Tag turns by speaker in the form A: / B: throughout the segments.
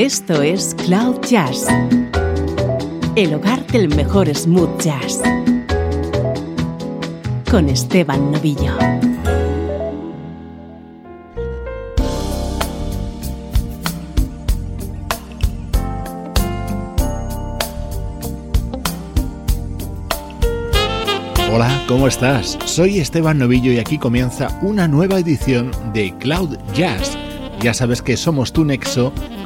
A: Esto es Cloud Jazz, el hogar del mejor smooth jazz, con Esteban Novillo.
B: Hola, ¿cómo estás? Soy Esteban Novillo y aquí comienza una nueva edición de Cloud Jazz. Ya sabes que somos tu nexo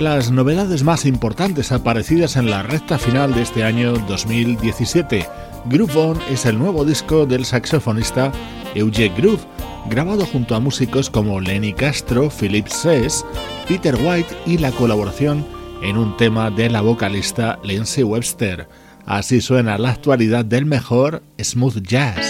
B: Las novedades más importantes aparecidas en la recta final de este año 2017, Groove On es el nuevo disco del saxofonista Eugene Groove, grabado junto a músicos como Lenny Castro, Philip Sess, Peter White y la colaboración en un tema de la vocalista Lindsay Webster. Así suena la actualidad del mejor smooth jazz.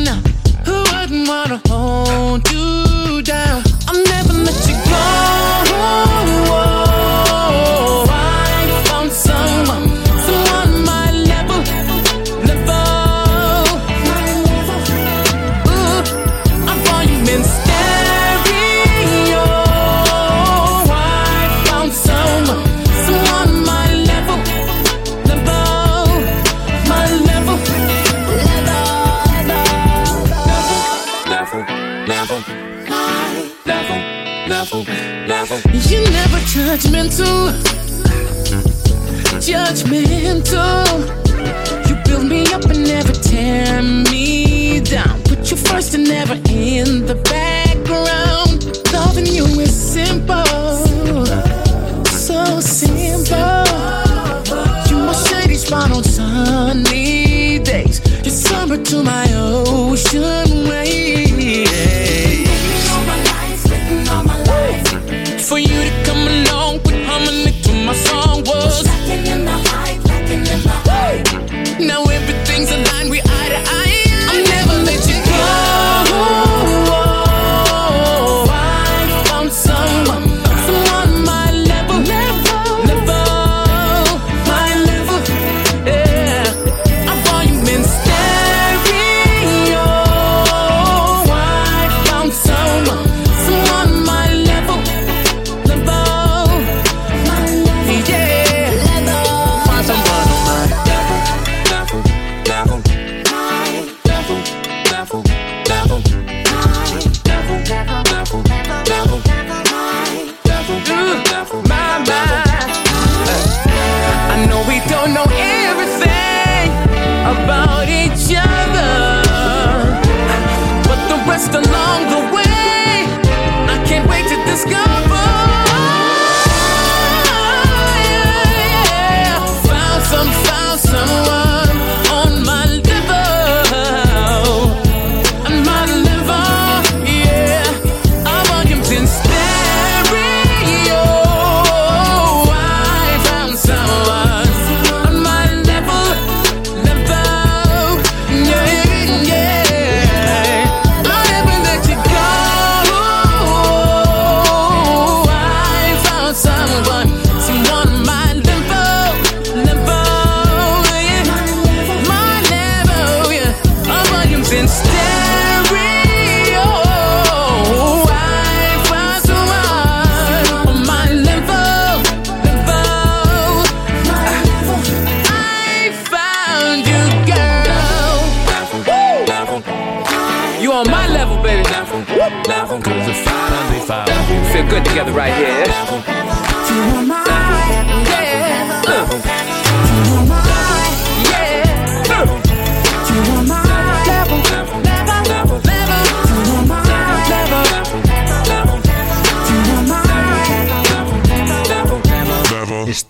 C: wanna hold you. judgmental, judgmental. You build me up and never tear me down. Put you first and never in the background. Loving you is simple, so simple. You my shady spot on sunny days. Your summer to my ocean.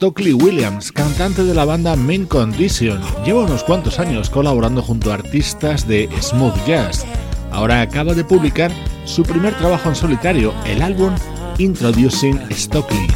B: Stockley Williams, cantante de la banda Main Condition. Lleva unos cuantos años colaborando junto a artistas de smooth jazz. Ahora acaba de publicar su primer trabajo en solitario, el álbum Introducing Stockley.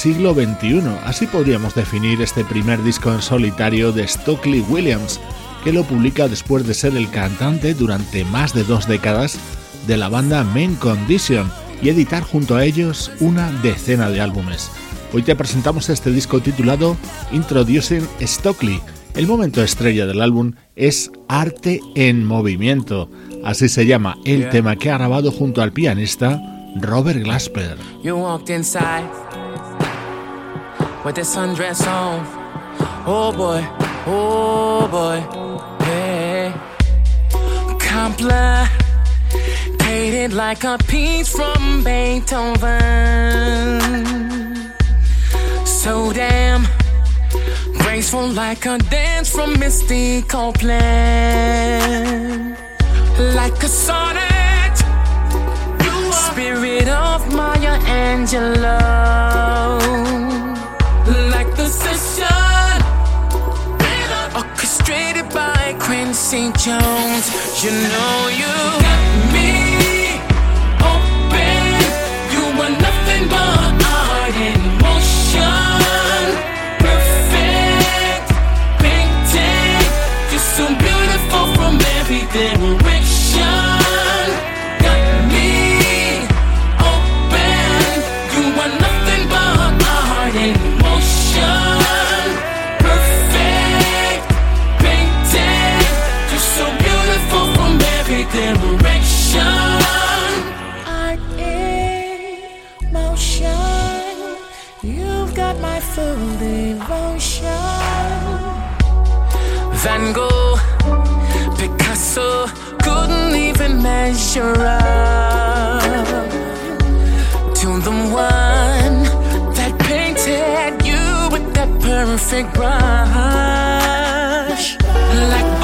B: Siglo XXI. Así podríamos definir este primer disco en solitario de Stockley Williams, que lo publica después de ser el cantante durante más de dos décadas de la banda Main Condition y editar junto a ellos una decena de álbumes. Hoy te presentamos este disco titulado Introducing Stockley. El momento estrella del álbum es Arte en Movimiento. Así se llama el tema que ha grabado junto al pianista Robert Glasper.
C: You walked inside with this sundress on. Oh boy, oh boy, hey. Complicated like a piece from Beethoven. So damn graceful like a dance from Misty Copeland. Like a sonnet you spirit of Maya Angelou. Like orchestrated by Quincy Jones. You know you got me measure up. To the one that painted you with that perfect brush, like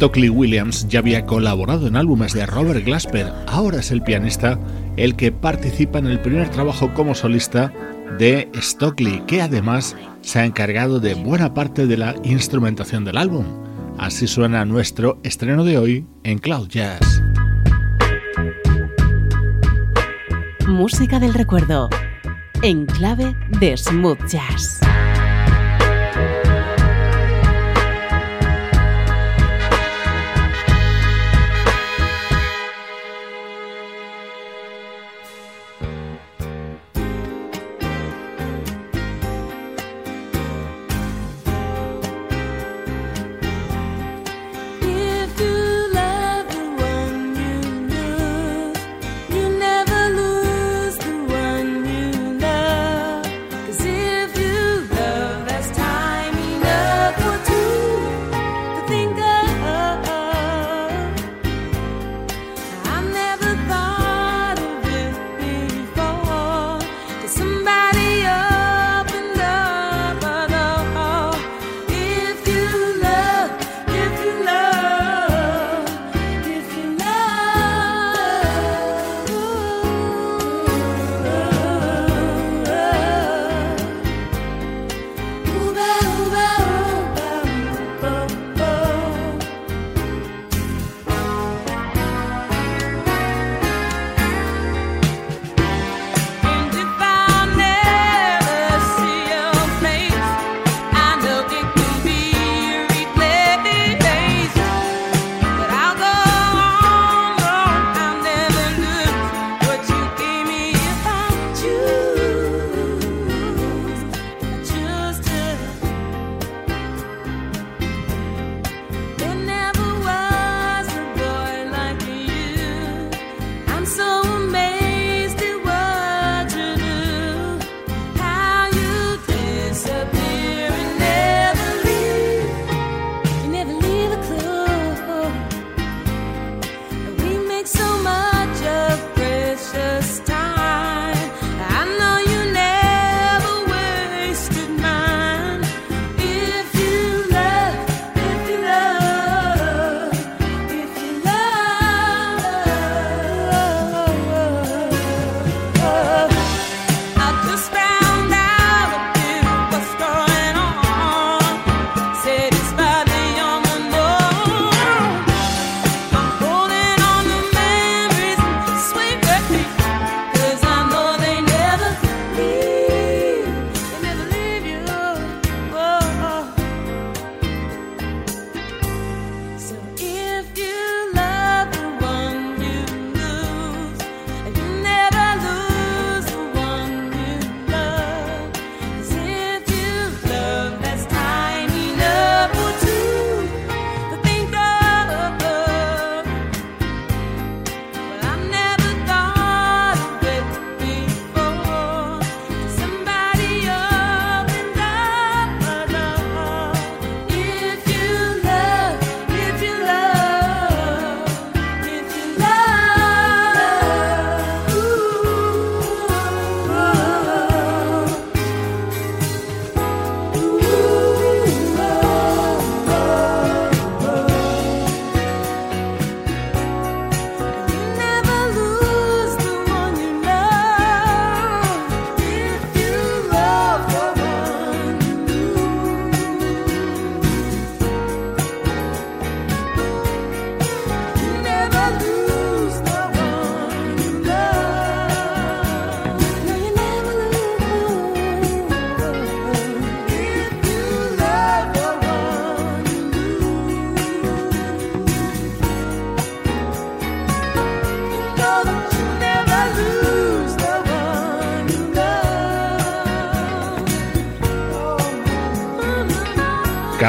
B: Stockley Williams ya había colaborado en álbumes de Robert Glasper, ahora es el pianista el que participa en el primer trabajo como solista de Stockley, que además se ha encargado de buena parte de la instrumentación del álbum. Así suena nuestro estreno de hoy en Cloud Jazz.
C: Música del recuerdo, en clave de smooth jazz.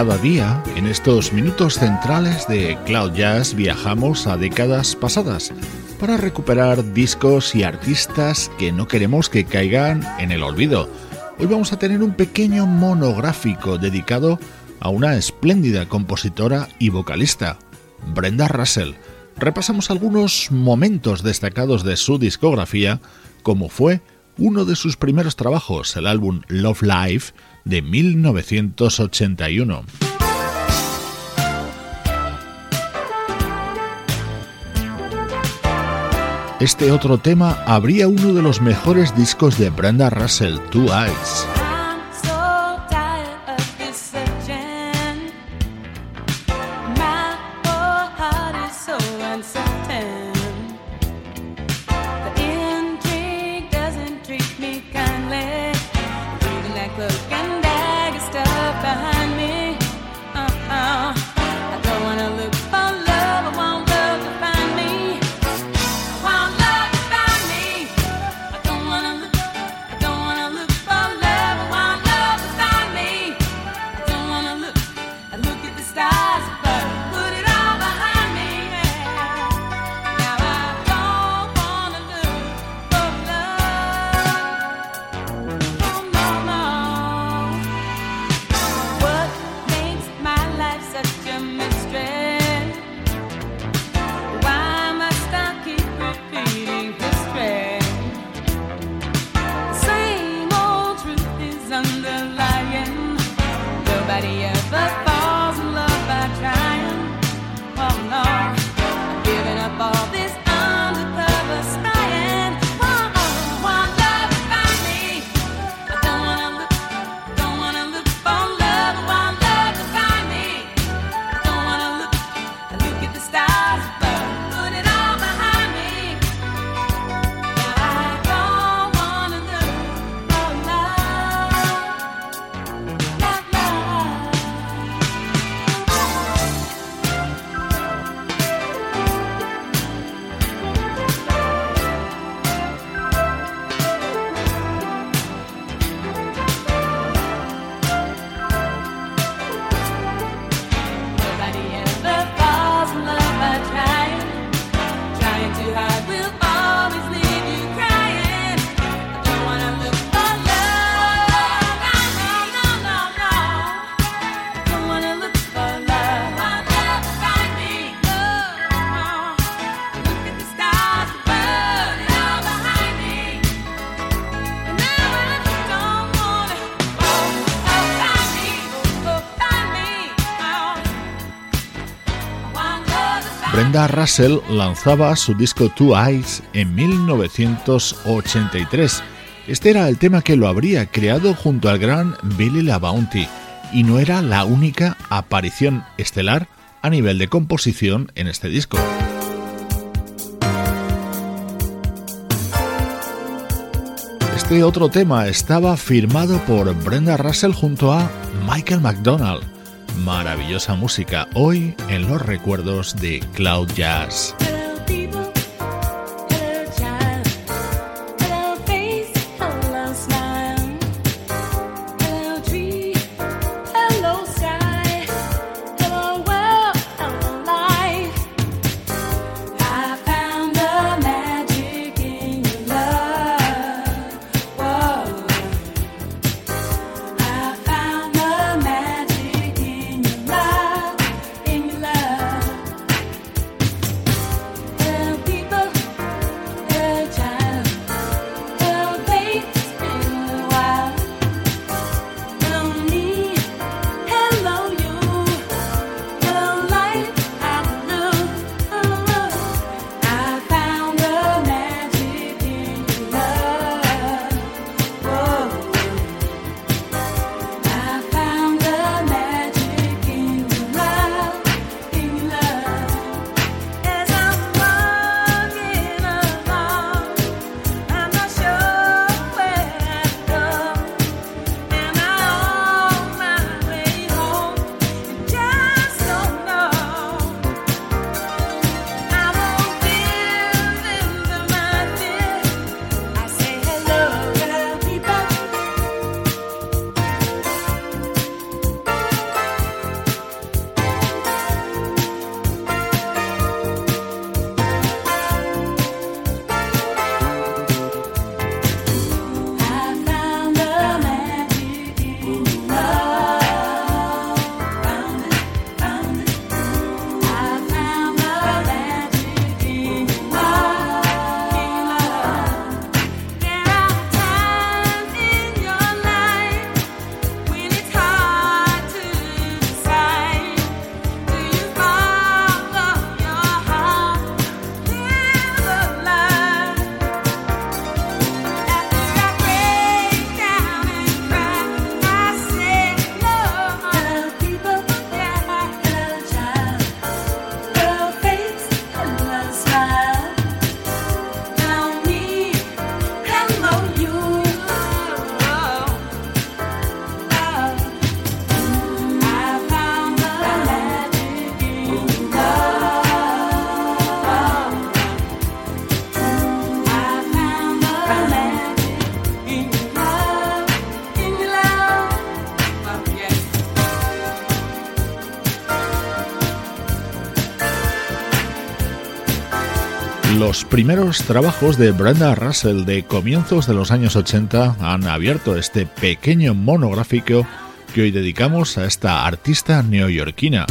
B: Cada día, en estos minutos centrales de Cloud Jazz, viajamos a décadas pasadas para recuperar discos y artistas que no queremos que caigan en el olvido. Hoy vamos a tener un pequeño monográfico dedicado a una espléndida compositora y vocalista, Brenda Russell. Repasamos algunos momentos destacados de su discografía, como fue uno de sus primeros trabajos, el álbum Love Life, de 1981.
C: Este otro tema abría uno de los mejores discos de Brenda Russell, Two Eyes. Russell lanzaba su disco Two Eyes en 1983. Este era el tema que lo habría creado junto al gran Billy LaBounty y no era la única aparición estelar a nivel de composición en este disco. Este otro tema estaba firmado por Brenda Russell junto a Michael McDonald maravillosa música hoy en los recuerdos de Cloud Jazz. Primeros trabajos de Brenda Russell de comienzos de los años 80 han abierto este pequeño monográfico que hoy dedicamos a esta artista neoyorquina.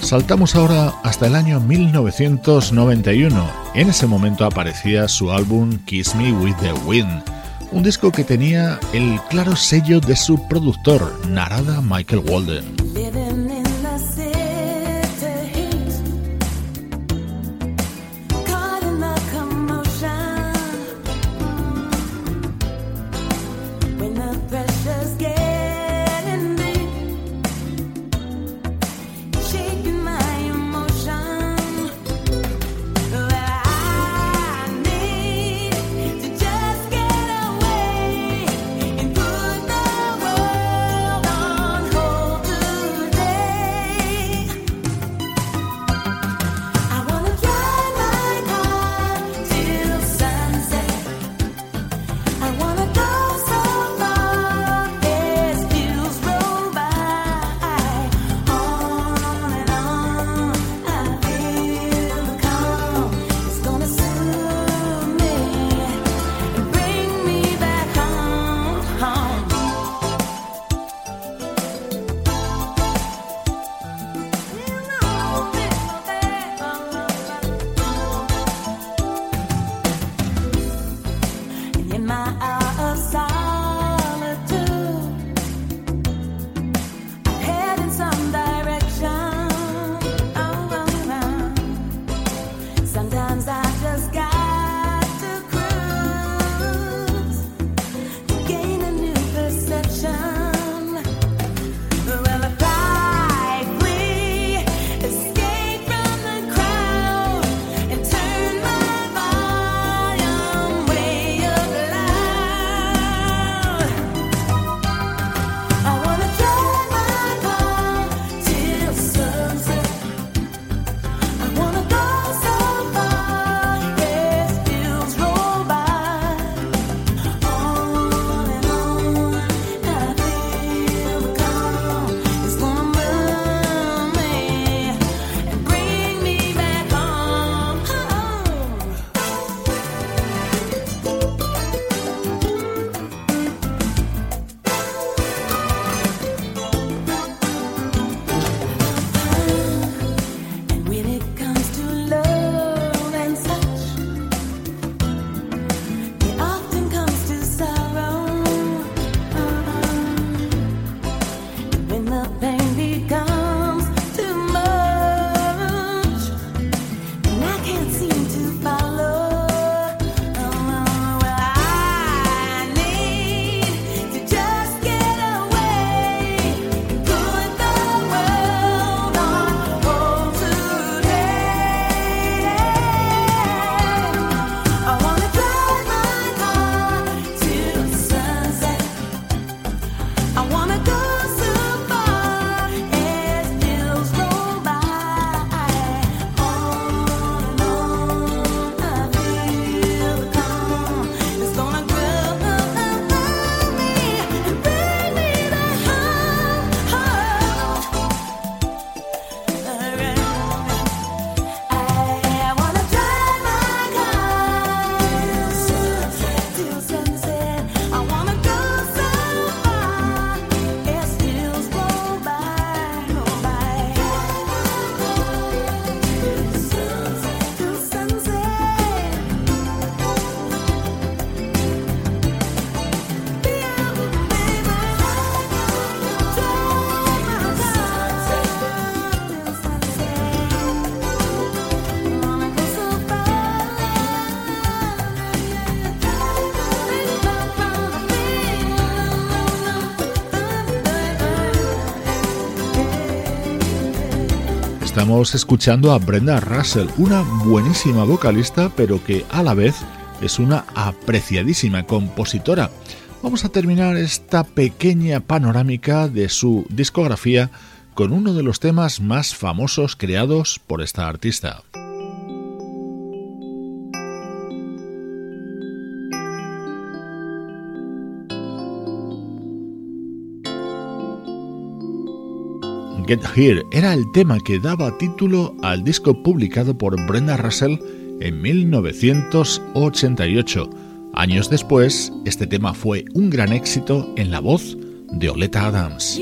C: Saltamos ahora hasta el año 1991. En ese momento aparecía su álbum Kiss Me With The Wind, un disco que tenía el claro sello de su productor, Narada Michael Walden. Estamos escuchando a Brenda Russell, una buenísima vocalista, pero que a la vez es una apreciadísima compositora. Vamos a terminar esta pequeña panorámica de su discografía con uno de los temas más famosos creados por esta artista. Get Here era el tema que daba título al disco publicado por Brenda Russell en 1988. Años después, este tema fue un gran éxito en la voz de Oleta Adams.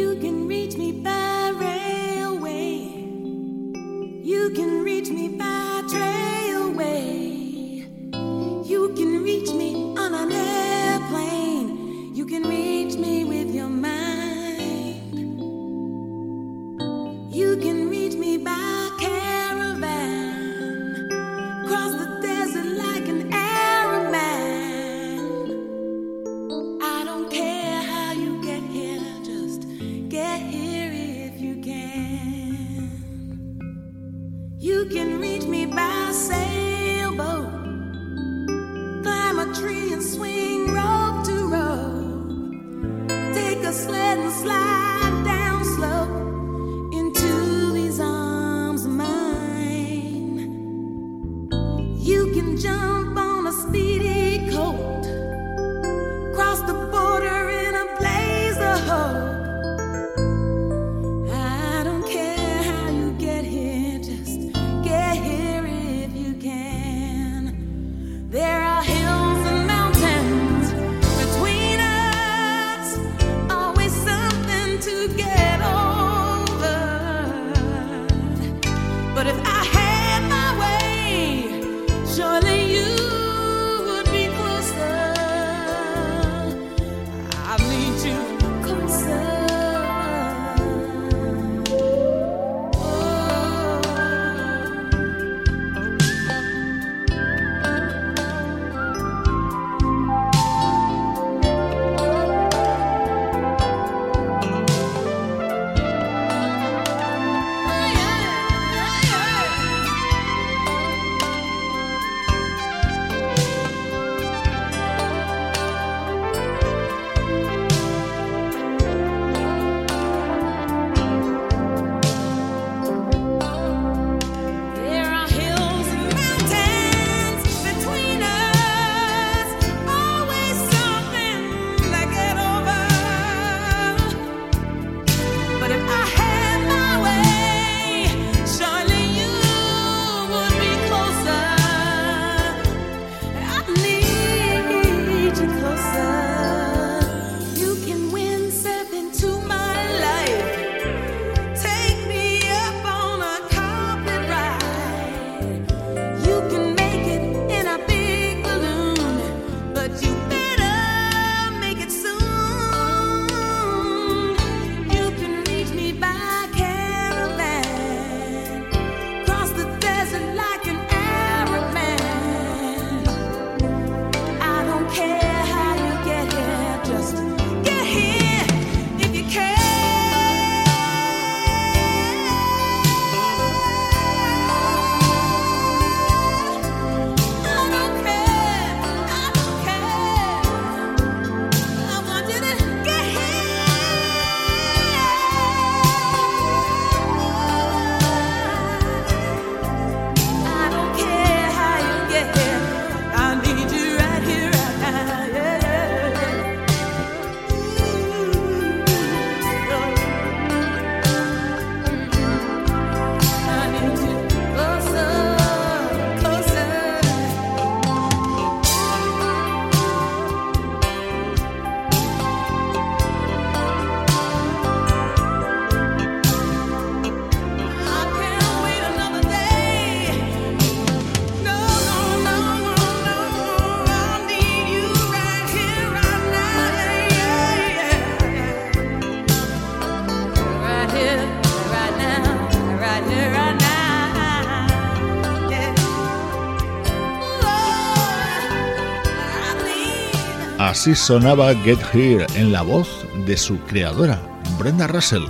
C: Así sonaba Get Here en la voz de su creadora, Brenda Russell.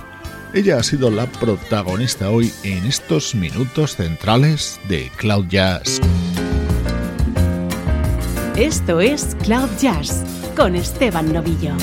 C: Ella ha sido la protagonista hoy en estos minutos centrales de Cloud Jazz.
A: Esto es Cloud Jazz con Esteban Novillo.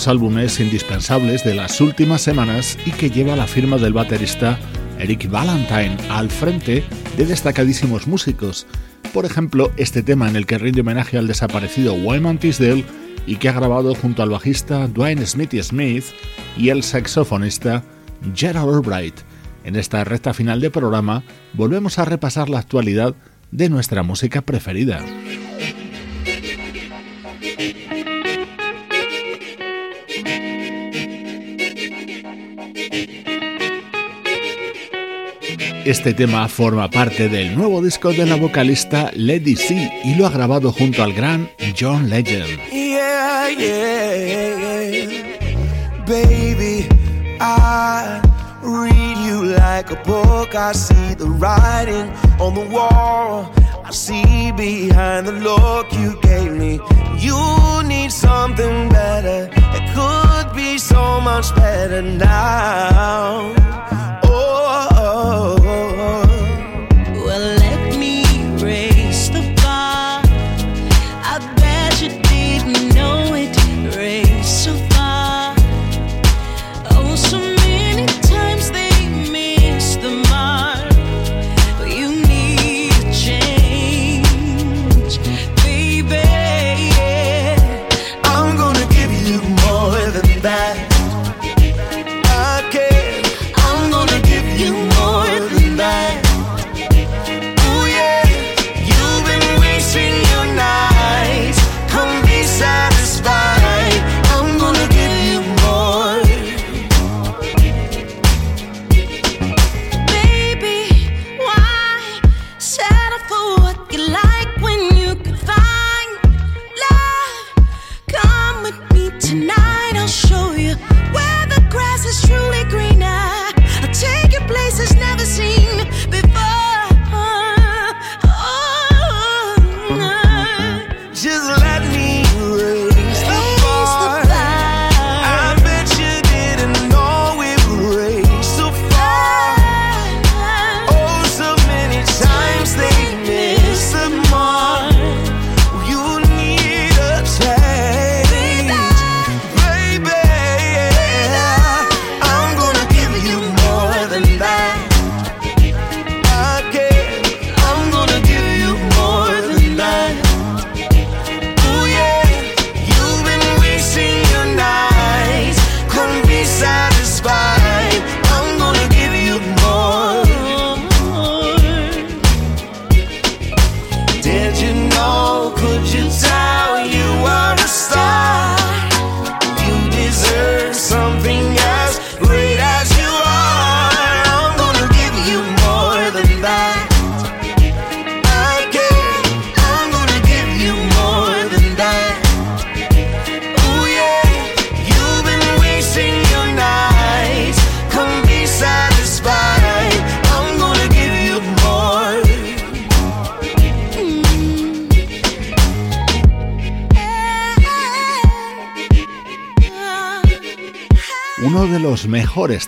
B: Los álbumes indispensables de las últimas semanas y que lleva la firma del baterista Eric Valentine al frente de destacadísimos músicos. Por ejemplo, este tema en el que rinde homenaje al desaparecido Wyman Tisdale y que ha grabado junto al bajista Dwayne Smithy Smith y el saxofonista Gerald Albright. En esta recta final de programa volvemos a repasar la actualidad de nuestra música preferida. Este tema forma parte del nuevo disco de la vocalista Lady C y lo ha grabado junto al gran John Legend.
D: Yeah, yeah, Baby, I read you like a book. I see the writing on the wall. I see behind the look you gave me. You need something better. It could be so much better now.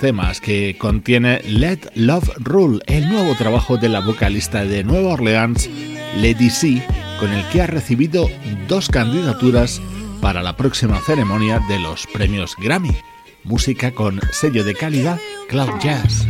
B: Temas que contiene Let Love Rule, el nuevo trabajo de la vocalista de Nueva Orleans, Lady C, con el que ha recibido dos candidaturas para la próxima ceremonia de los premios Grammy. Música con sello de calidad Cloud Jazz.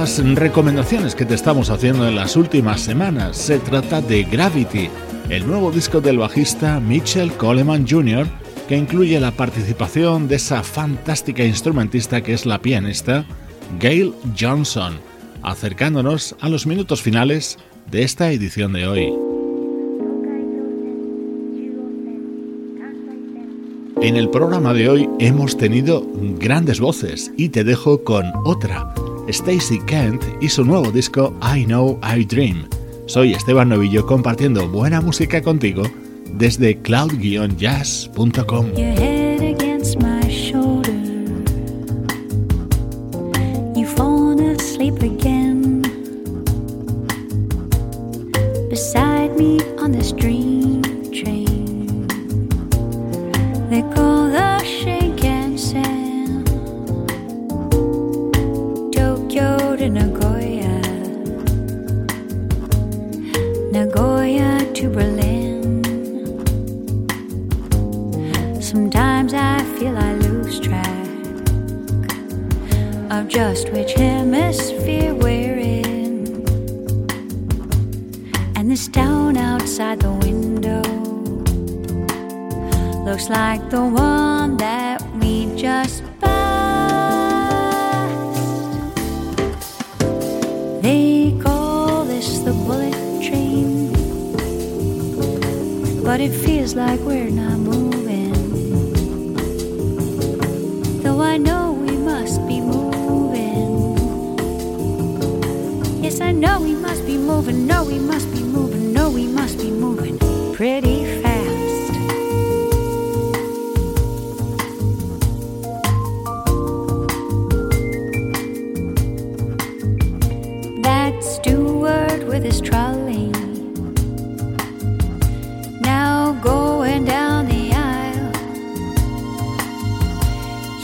B: Las recomendaciones que te estamos haciendo en las últimas semanas. Se trata de Gravity, el nuevo disco del bajista Mitchell Coleman Jr., que incluye la participación de esa fantástica instrumentista que es la pianista Gail Johnson, acercándonos a los minutos finales de esta edición de hoy. En el programa de hoy hemos tenido grandes voces y te dejo con otra, Stacy Kent y su nuevo disco I Know I Dream. Soy Esteban Novillo compartiendo buena música contigo desde cloud-jazz.com.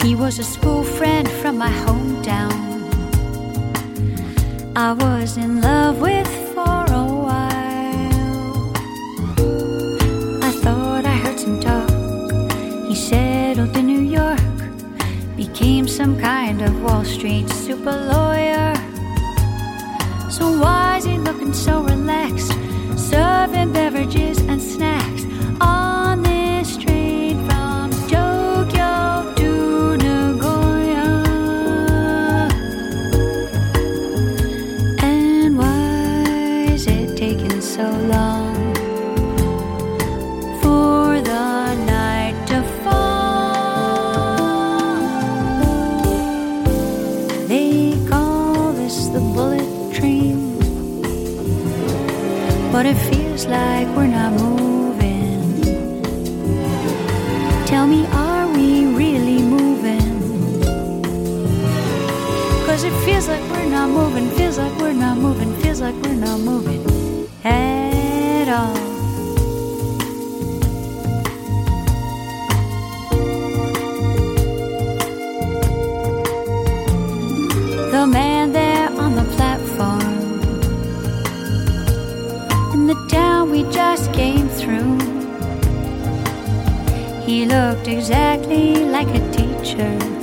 E: He was a school friend from my hometown. I was in love with for a while. I thought I heard some talk. He settled in New York, became some kind of Wall Street super lawyer. So why is he looking so relaxed, serving beverages and snacks? Like we're not moving. Tell me, are we really moving? Cause it feels like we're not moving, feels like we're not moving, feels like we're not moving at through. He looked exactly like a teacher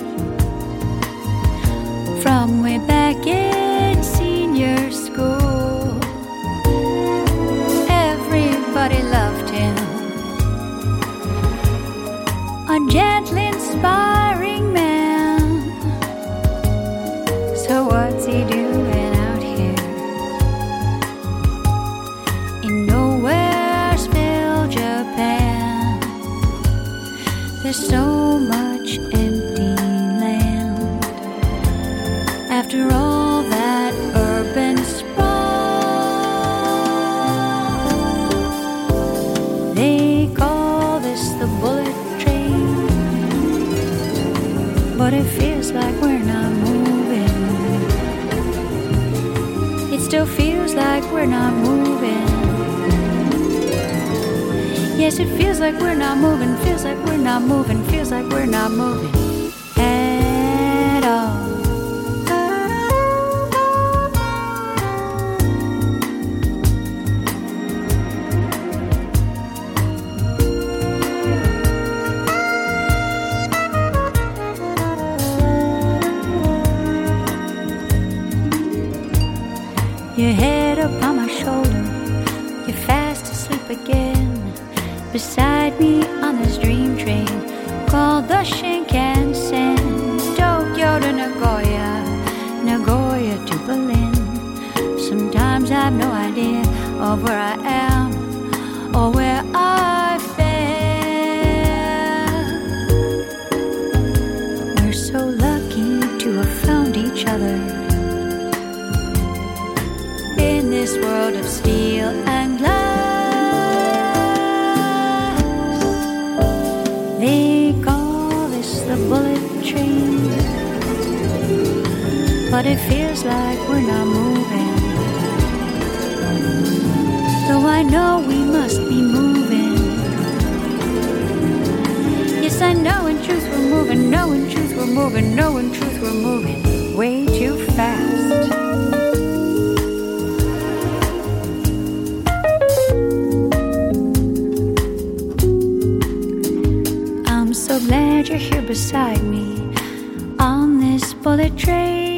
E: moving. No, truth, we're moving way too fast. I'm so glad you're here beside me on this bullet train.